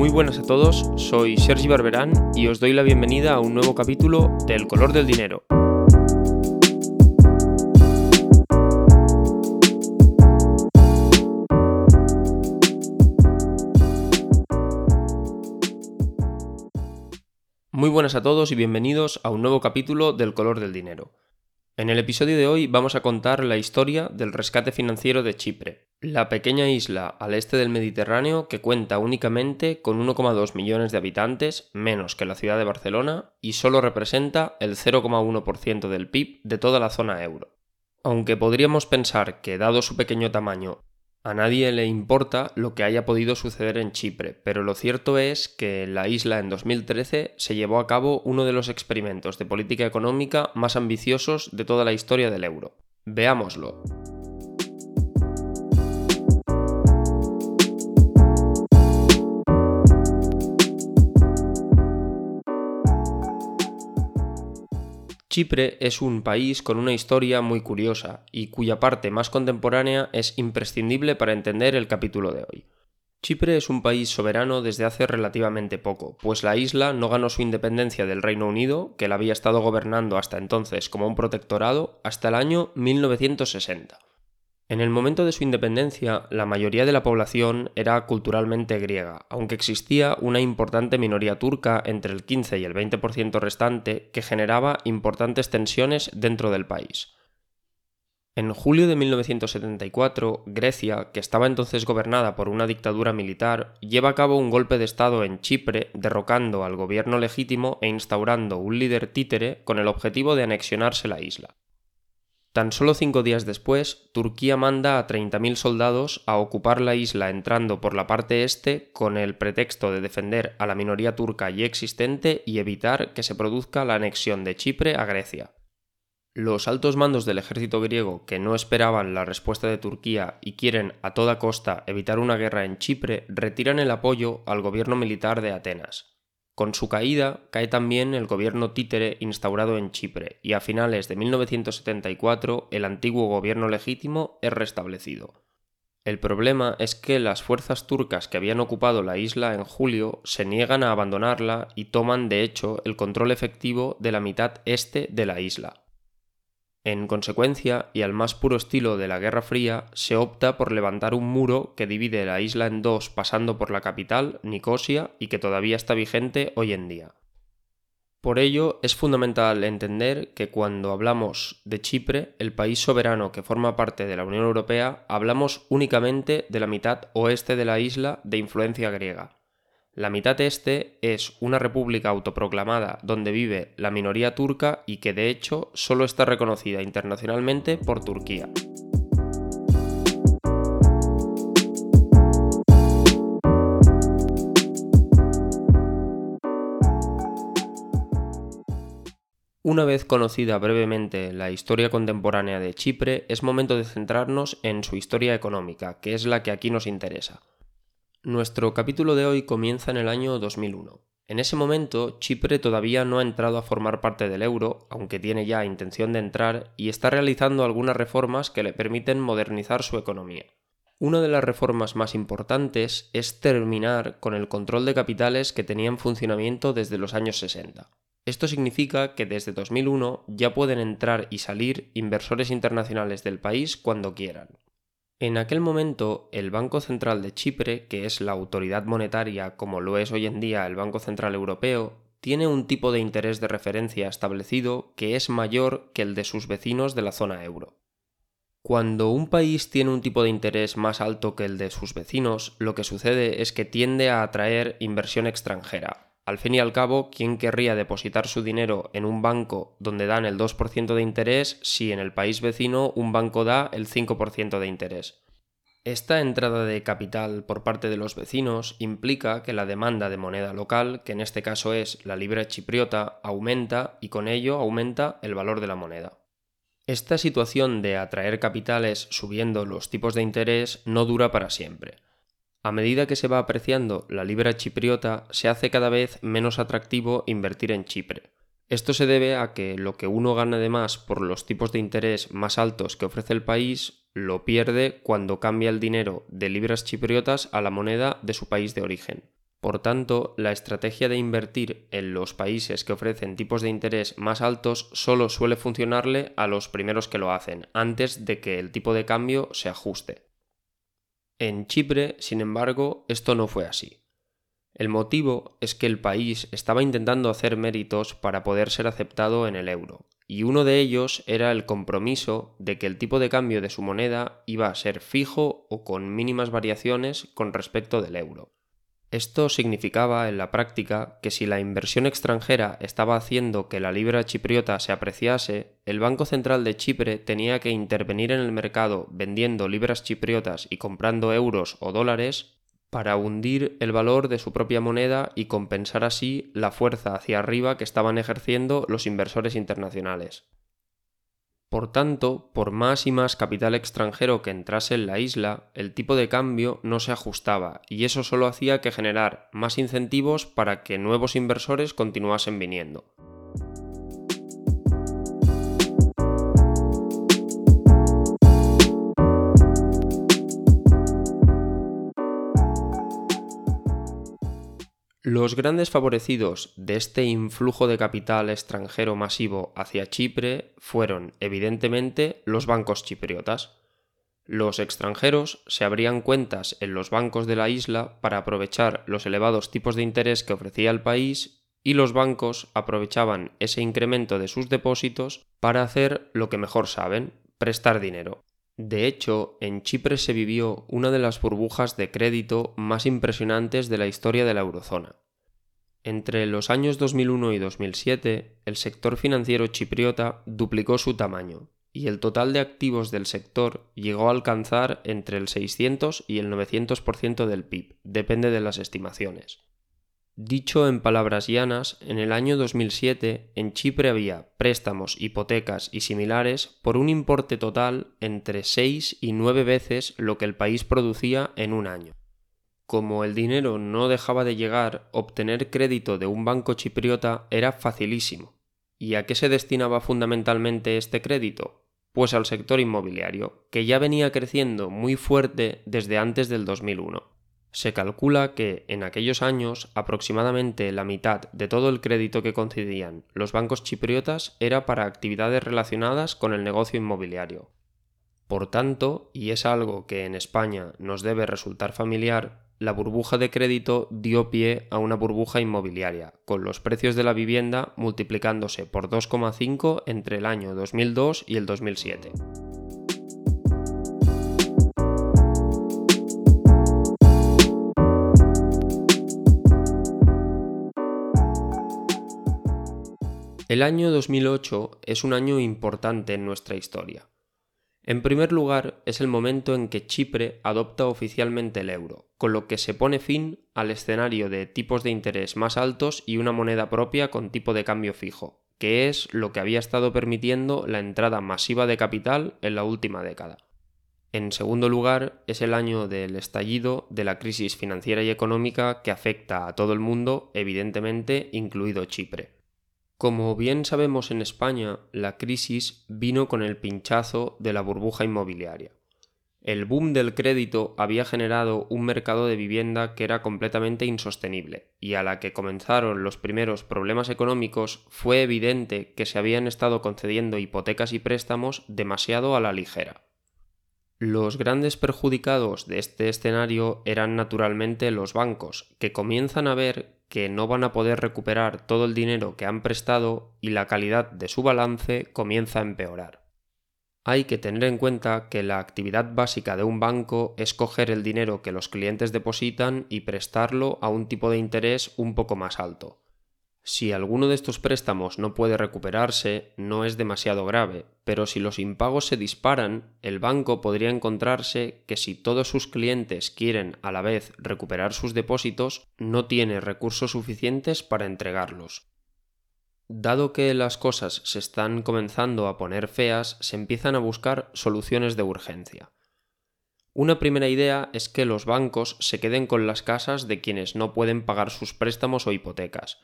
Muy buenas a todos, soy Sergi Barberán y os doy la bienvenida a un nuevo capítulo de El color del dinero. Muy buenas a todos y bienvenidos a un nuevo capítulo del color del dinero. En el episodio de hoy vamos a contar la historia del rescate financiero de Chipre, la pequeña isla al este del Mediterráneo que cuenta únicamente con 1,2 millones de habitantes, menos que la ciudad de Barcelona, y solo representa el 0,1% del PIB de toda la zona euro. Aunque podríamos pensar que dado su pequeño tamaño a nadie le importa lo que haya podido suceder en Chipre, pero lo cierto es que en la isla en 2013 se llevó a cabo uno de los experimentos de política económica más ambiciosos de toda la historia del euro. Veámoslo. Chipre es un país con una historia muy curiosa y cuya parte más contemporánea es imprescindible para entender el capítulo de hoy. Chipre es un país soberano desde hace relativamente poco, pues la isla no ganó su independencia del Reino Unido, que la había estado gobernando hasta entonces como un protectorado, hasta el año 1960. En el momento de su independencia, la mayoría de la población era culturalmente griega, aunque existía una importante minoría turca entre el 15 y el 20% restante que generaba importantes tensiones dentro del país. En julio de 1974, Grecia, que estaba entonces gobernada por una dictadura militar, lleva a cabo un golpe de Estado en Chipre, derrocando al gobierno legítimo e instaurando un líder títere con el objetivo de anexionarse la isla. Tan solo cinco días después, Turquía manda a 30.000 soldados a ocupar la isla entrando por la parte este con el pretexto de defender a la minoría turca ya existente y evitar que se produzca la anexión de Chipre a Grecia. Los altos mandos del ejército griego que no esperaban la respuesta de Turquía y quieren a toda costa evitar una guerra en Chipre retiran el apoyo al gobierno militar de Atenas. Con su caída cae también el gobierno títere instaurado en Chipre y a finales de 1974 el antiguo gobierno legítimo es restablecido. El problema es que las fuerzas turcas que habían ocupado la isla en julio se niegan a abandonarla y toman de hecho el control efectivo de la mitad este de la isla. En consecuencia, y al más puro estilo de la Guerra Fría, se opta por levantar un muro que divide la isla en dos pasando por la capital, Nicosia, y que todavía está vigente hoy en día. Por ello, es fundamental entender que cuando hablamos de Chipre, el país soberano que forma parte de la Unión Europea, hablamos únicamente de la mitad oeste de la isla de influencia griega, la mitad este es una república autoproclamada donde vive la minoría turca y que de hecho solo está reconocida internacionalmente por Turquía. Una vez conocida brevemente la historia contemporánea de Chipre, es momento de centrarnos en su historia económica, que es la que aquí nos interesa. Nuestro capítulo de hoy comienza en el año 2001. En ese momento, Chipre todavía no ha entrado a formar parte del euro, aunque tiene ya intención de entrar, y está realizando algunas reformas que le permiten modernizar su economía. Una de las reformas más importantes es terminar con el control de capitales que tenía en funcionamiento desde los años 60. Esto significa que desde 2001 ya pueden entrar y salir inversores internacionales del país cuando quieran. En aquel momento, el Banco Central de Chipre, que es la autoridad monetaria como lo es hoy en día el Banco Central Europeo, tiene un tipo de interés de referencia establecido que es mayor que el de sus vecinos de la zona euro. Cuando un país tiene un tipo de interés más alto que el de sus vecinos, lo que sucede es que tiende a atraer inversión extranjera, al fin y al cabo, ¿quién querría depositar su dinero en un banco donde dan el 2% de interés si en el país vecino un banco da el 5% de interés? Esta entrada de capital por parte de los vecinos implica que la demanda de moneda local, que en este caso es la libra chipriota, aumenta y con ello aumenta el valor de la moneda. Esta situación de atraer capitales subiendo los tipos de interés no dura para siempre. A medida que se va apreciando la libra chipriota, se hace cada vez menos atractivo invertir en Chipre. Esto se debe a que lo que uno gana de más por los tipos de interés más altos que ofrece el país lo pierde cuando cambia el dinero de libras chipriotas a la moneda de su país de origen. Por tanto, la estrategia de invertir en los países que ofrecen tipos de interés más altos solo suele funcionarle a los primeros que lo hacen, antes de que el tipo de cambio se ajuste. En Chipre, sin embargo, esto no fue así. El motivo es que el país estaba intentando hacer méritos para poder ser aceptado en el euro, y uno de ellos era el compromiso de que el tipo de cambio de su moneda iba a ser fijo o con mínimas variaciones con respecto del euro. Esto significaba en la práctica que si la inversión extranjera estaba haciendo que la libra chipriota se apreciase, el Banco Central de Chipre tenía que intervenir en el mercado vendiendo libras chipriotas y comprando euros o dólares para hundir el valor de su propia moneda y compensar así la fuerza hacia arriba que estaban ejerciendo los inversores internacionales. Por tanto, por más y más capital extranjero que entrase en la isla, el tipo de cambio no se ajustaba y eso solo hacía que generar más incentivos para que nuevos inversores continuasen viniendo. Los grandes favorecidos de este influjo de capital extranjero masivo hacia Chipre fueron, evidentemente, los bancos chipriotas. Los extranjeros se abrían cuentas en los bancos de la isla para aprovechar los elevados tipos de interés que ofrecía el país y los bancos aprovechaban ese incremento de sus depósitos para hacer lo que mejor saben, prestar dinero. De hecho, en Chipre se vivió una de las burbujas de crédito más impresionantes de la historia de la eurozona. Entre los años 2001 y 2007, el sector financiero chipriota duplicó su tamaño, y el total de activos del sector llegó a alcanzar entre el 600 y el 900% del PIB, depende de las estimaciones. Dicho en palabras llanas, en el año 2007 en Chipre había préstamos, hipotecas y similares por un importe total entre 6 y 9 veces lo que el país producía en un año. Como el dinero no dejaba de llegar, obtener crédito de un banco chipriota era facilísimo. ¿Y a qué se destinaba fundamentalmente este crédito? Pues al sector inmobiliario, que ya venía creciendo muy fuerte desde antes del 2001. Se calcula que en aquellos años aproximadamente la mitad de todo el crédito que concedían los bancos chipriotas era para actividades relacionadas con el negocio inmobiliario. Por tanto, y es algo que en España nos debe resultar familiar, la burbuja de crédito dio pie a una burbuja inmobiliaria, con los precios de la vivienda multiplicándose por 2,5 entre el año 2002 y el 2007. El año 2008 es un año importante en nuestra historia. En primer lugar, es el momento en que Chipre adopta oficialmente el euro, con lo que se pone fin al escenario de tipos de interés más altos y una moneda propia con tipo de cambio fijo, que es lo que había estado permitiendo la entrada masiva de capital en la última década. En segundo lugar, es el año del estallido de la crisis financiera y económica que afecta a todo el mundo, evidentemente incluido Chipre. Como bien sabemos en España, la crisis vino con el pinchazo de la burbuja inmobiliaria. El boom del crédito había generado un mercado de vivienda que era completamente insostenible, y a la que comenzaron los primeros problemas económicos fue evidente que se habían estado concediendo hipotecas y préstamos demasiado a la ligera. Los grandes perjudicados de este escenario eran naturalmente los bancos, que comienzan a ver que no van a poder recuperar todo el dinero que han prestado y la calidad de su balance comienza a empeorar. Hay que tener en cuenta que la actividad básica de un banco es coger el dinero que los clientes depositan y prestarlo a un tipo de interés un poco más alto. Si alguno de estos préstamos no puede recuperarse, no es demasiado grave, pero si los impagos se disparan, el banco podría encontrarse que si todos sus clientes quieren a la vez recuperar sus depósitos, no tiene recursos suficientes para entregarlos. Dado que las cosas se están comenzando a poner feas, se empiezan a buscar soluciones de urgencia. Una primera idea es que los bancos se queden con las casas de quienes no pueden pagar sus préstamos o hipotecas,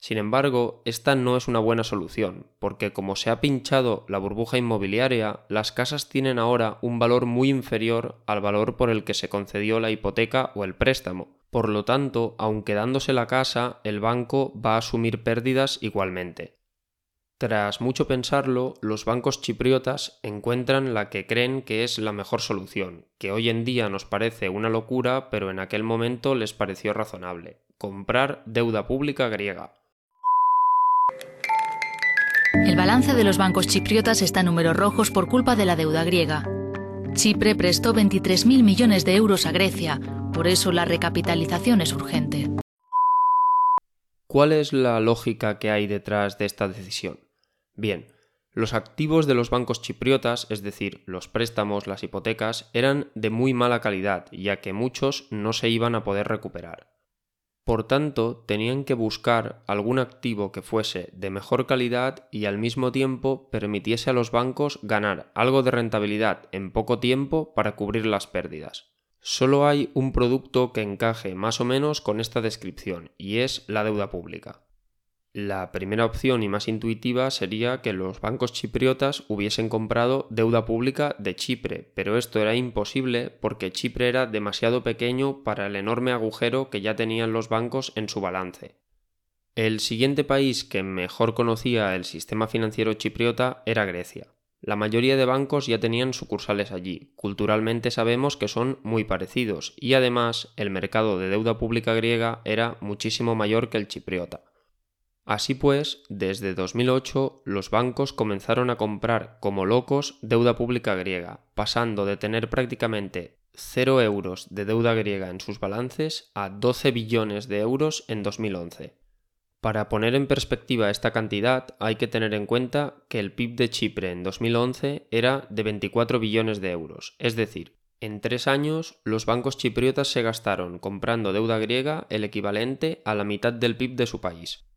sin embargo, esta no es una buena solución, porque como se ha pinchado la burbuja inmobiliaria, las casas tienen ahora un valor muy inferior al valor por el que se concedió la hipoteca o el préstamo, Por lo tanto, aunque dándose la casa, el banco va a asumir pérdidas igualmente. Tras mucho pensarlo, los bancos chipriotas encuentran la que creen que es la mejor solución, que hoy en día nos parece una locura, pero en aquel momento les pareció razonable, comprar deuda pública griega. Balance de los bancos chipriotas está en números rojos por culpa de la deuda griega. Chipre prestó 23.000 millones de euros a Grecia, por eso la recapitalización es urgente. ¿Cuál es la lógica que hay detrás de esta decisión? Bien, los activos de los bancos chipriotas, es decir, los préstamos, las hipotecas, eran de muy mala calidad, ya que muchos no se iban a poder recuperar. Por tanto, tenían que buscar algún activo que fuese de mejor calidad y al mismo tiempo permitiese a los bancos ganar algo de rentabilidad en poco tiempo para cubrir las pérdidas. Solo hay un producto que encaje más o menos con esta descripción, y es la deuda pública. La primera opción y más intuitiva sería que los bancos chipriotas hubiesen comprado deuda pública de Chipre, pero esto era imposible porque Chipre era demasiado pequeño para el enorme agujero que ya tenían los bancos en su balance. El siguiente país que mejor conocía el sistema financiero chipriota era Grecia. La mayoría de bancos ya tenían sucursales allí, culturalmente sabemos que son muy parecidos y además el mercado de deuda pública griega era muchísimo mayor que el chipriota. Así pues, desde 2008 los bancos comenzaron a comprar como locos deuda pública griega, pasando de tener prácticamente 0 euros de deuda griega en sus balances a 12 billones de euros en 2011. Para poner en perspectiva esta cantidad, hay que tener en cuenta que el PIB de Chipre en 2011 era de 24 billones de euros, es decir, en tres años los bancos chipriotas se gastaron comprando deuda griega el equivalente a la mitad del PIB de su país.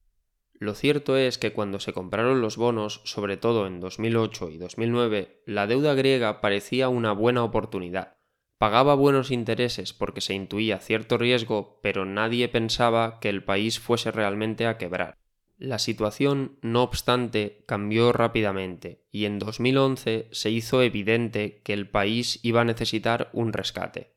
Lo cierto es que cuando se compraron los bonos, sobre todo en 2008 y 2009, la deuda griega parecía una buena oportunidad. Pagaba buenos intereses porque se intuía cierto riesgo, pero nadie pensaba que el país fuese realmente a quebrar. La situación, no obstante, cambió rápidamente y en 2011 se hizo evidente que el país iba a necesitar un rescate.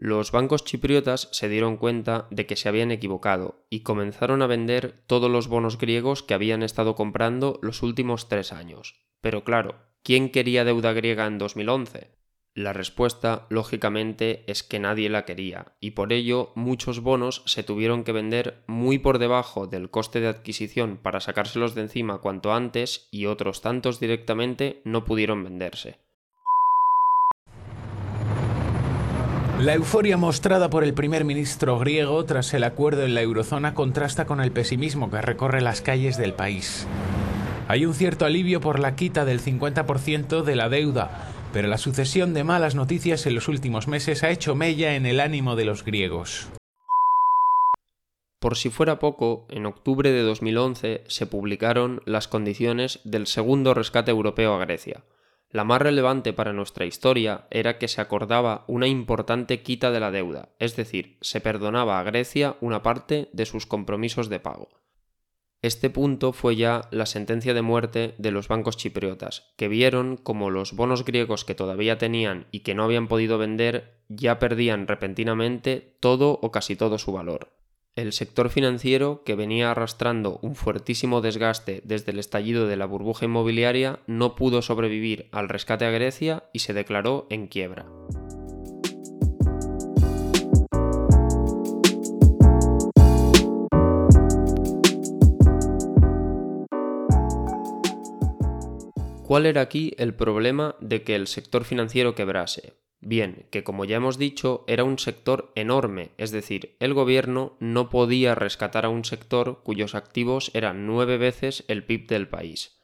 Los bancos chipriotas se dieron cuenta de que se habían equivocado y comenzaron a vender todos los bonos griegos que habían estado comprando los últimos tres años. Pero claro, ¿quién quería deuda griega en 2011? La respuesta, lógicamente, es que nadie la quería, y por ello muchos bonos se tuvieron que vender muy por debajo del coste de adquisición para sacárselos de encima cuanto antes y otros tantos directamente no pudieron venderse. La euforia mostrada por el primer ministro griego tras el acuerdo en la eurozona contrasta con el pesimismo que recorre las calles del país. Hay un cierto alivio por la quita del 50% de la deuda, pero la sucesión de malas noticias en los últimos meses ha hecho mella en el ánimo de los griegos. Por si fuera poco, en octubre de 2011 se publicaron las condiciones del segundo rescate europeo a Grecia. La más relevante para nuestra historia era que se acordaba una importante quita de la deuda, es decir, se perdonaba a Grecia una parte de sus compromisos de pago. Este punto fue ya la sentencia de muerte de los bancos chipriotas, que vieron como los bonos griegos que todavía tenían y que no habían podido vender ya perdían repentinamente todo o casi todo su valor. El sector financiero, que venía arrastrando un fuertísimo desgaste desde el estallido de la burbuja inmobiliaria, no pudo sobrevivir al rescate a Grecia y se declaró en quiebra. ¿Cuál era aquí el problema de que el sector financiero quebrase? Bien, que como ya hemos dicho, era un sector enorme, es decir, el gobierno no podía rescatar a un sector cuyos activos eran nueve veces el PIB del país.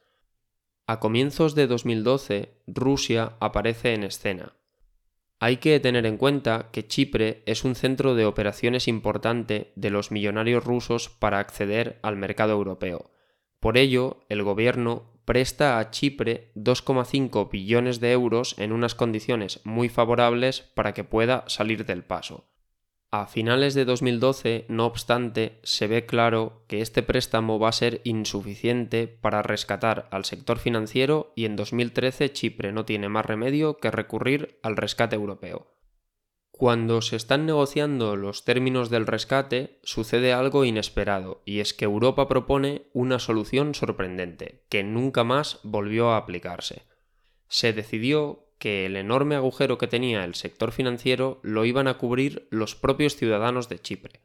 A comienzos de 2012, Rusia aparece en escena. Hay que tener en cuenta que Chipre es un centro de operaciones importante de los millonarios rusos para acceder al mercado europeo. Por ello, el gobierno presta a Chipre 2,5 billones de euros en unas condiciones muy favorables para que pueda salir del paso. A finales de 2012, no obstante, se ve claro que este préstamo va a ser insuficiente para rescatar al sector financiero y en 2013 Chipre no tiene más remedio que recurrir al rescate europeo. Cuando se están negociando los términos del rescate, sucede algo inesperado, y es que Europa propone una solución sorprendente, que nunca más volvió a aplicarse. Se decidió que el enorme agujero que tenía el sector financiero lo iban a cubrir los propios ciudadanos de Chipre.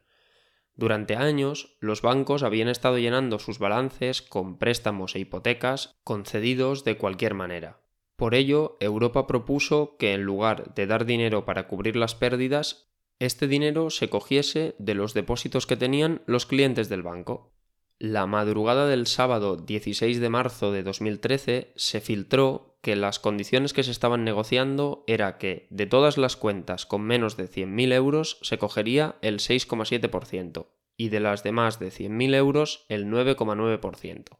Durante años, los bancos habían estado llenando sus balances con préstamos e hipotecas concedidos de cualquier manera, por ello, Europa propuso que en lugar de dar dinero para cubrir las pérdidas, este dinero se cogiese de los depósitos que tenían los clientes del banco. La madrugada del sábado 16 de marzo de 2013 se filtró que las condiciones que se estaban negociando era que de todas las cuentas con menos de 100.000 euros se cogería el 6,7% y de las demás de 100.000 euros el 9,9%.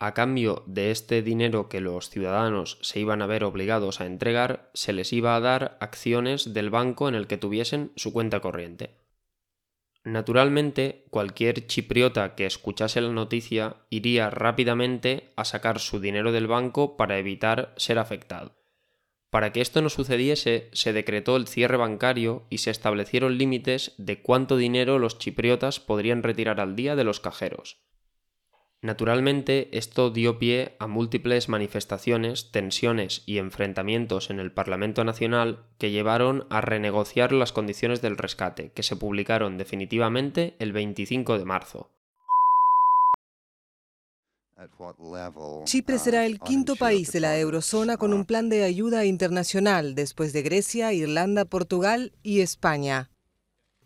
A cambio de este dinero que los ciudadanos se iban a ver obligados a entregar, se les iba a dar acciones del banco en el que tuviesen su cuenta corriente. Naturalmente, cualquier chipriota que escuchase la noticia iría rápidamente a sacar su dinero del banco para evitar ser afectado. Para que esto no sucediese, se decretó el cierre bancario y se establecieron límites de cuánto dinero los chipriotas podrían retirar al día de los cajeros. Naturalmente, esto dio pie a múltiples manifestaciones, tensiones y enfrentamientos en el Parlamento Nacional que llevaron a renegociar las condiciones del rescate, que se publicaron definitivamente el 25 de marzo. Chipre será el quinto país de la eurozona con un plan de ayuda internacional después de Grecia, Irlanda, Portugal y España.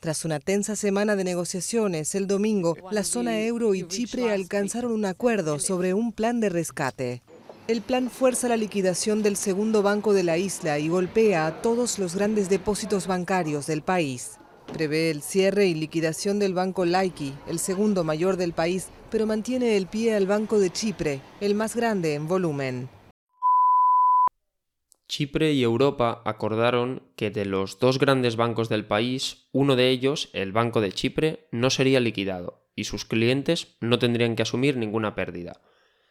Tras una tensa semana de negociaciones, el domingo, la zona euro y Chipre alcanzaron un acuerdo sobre un plan de rescate. El plan fuerza la liquidación del segundo banco de la isla y golpea a todos los grandes depósitos bancarios del país. Prevé el cierre y liquidación del banco Laiki, el segundo mayor del país, pero mantiene el pie al banco de Chipre, el más grande en volumen. Chipre y Europa acordaron que de los dos grandes bancos del país, uno de ellos, el Banco de Chipre, no sería liquidado y sus clientes no tendrían que asumir ninguna pérdida.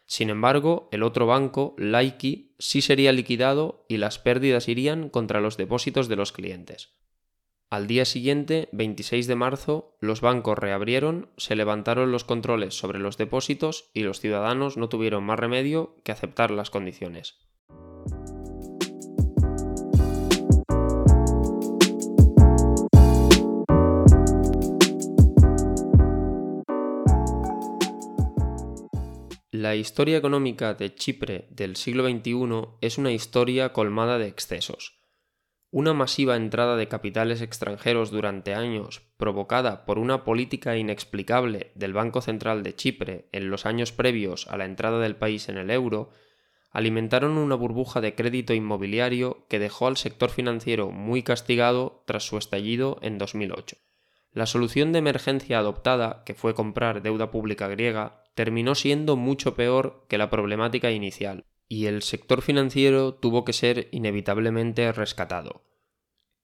Sin embargo, el otro banco, Laiki, sí sería liquidado y las pérdidas irían contra los depósitos de los clientes. Al día siguiente, 26 de marzo, los bancos reabrieron, se levantaron los controles sobre los depósitos y los ciudadanos no tuvieron más remedio que aceptar las condiciones. La historia económica de Chipre del siglo XXI es una historia colmada de excesos. Una masiva entrada de capitales extranjeros durante años, provocada por una política inexplicable del Banco Central de Chipre en los años previos a la entrada del país en el euro, alimentaron una burbuja de crédito inmobiliario que dejó al sector financiero muy castigado tras su estallido en 2008. La solución de emergencia adoptada, que fue comprar deuda pública griega, terminó siendo mucho peor que la problemática inicial, y el sector financiero tuvo que ser inevitablemente rescatado.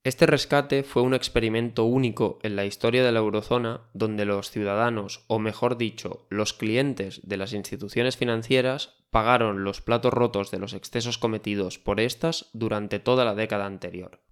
Este rescate fue un experimento único en la historia de la eurozona donde los ciudadanos, o mejor dicho, los clientes de las instituciones financieras, pagaron los platos rotos de los excesos cometidos por estas durante toda la década anterior.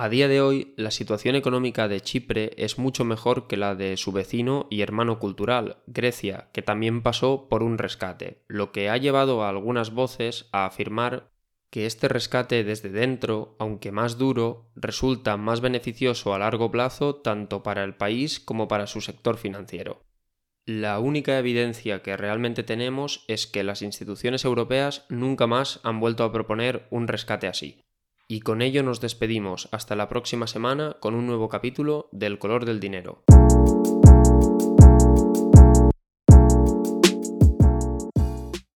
A día de hoy, la situación económica de Chipre es mucho mejor que la de su vecino y hermano cultural, Grecia, que también pasó por un rescate, lo que ha llevado a algunas voces a afirmar que este rescate desde dentro, aunque más duro, resulta más beneficioso a largo plazo tanto para el país como para su sector financiero. La única evidencia que realmente tenemos es que las instituciones europeas nunca más han vuelto a proponer un rescate así. Y con ello nos despedimos hasta la próxima semana con un nuevo capítulo del color del dinero.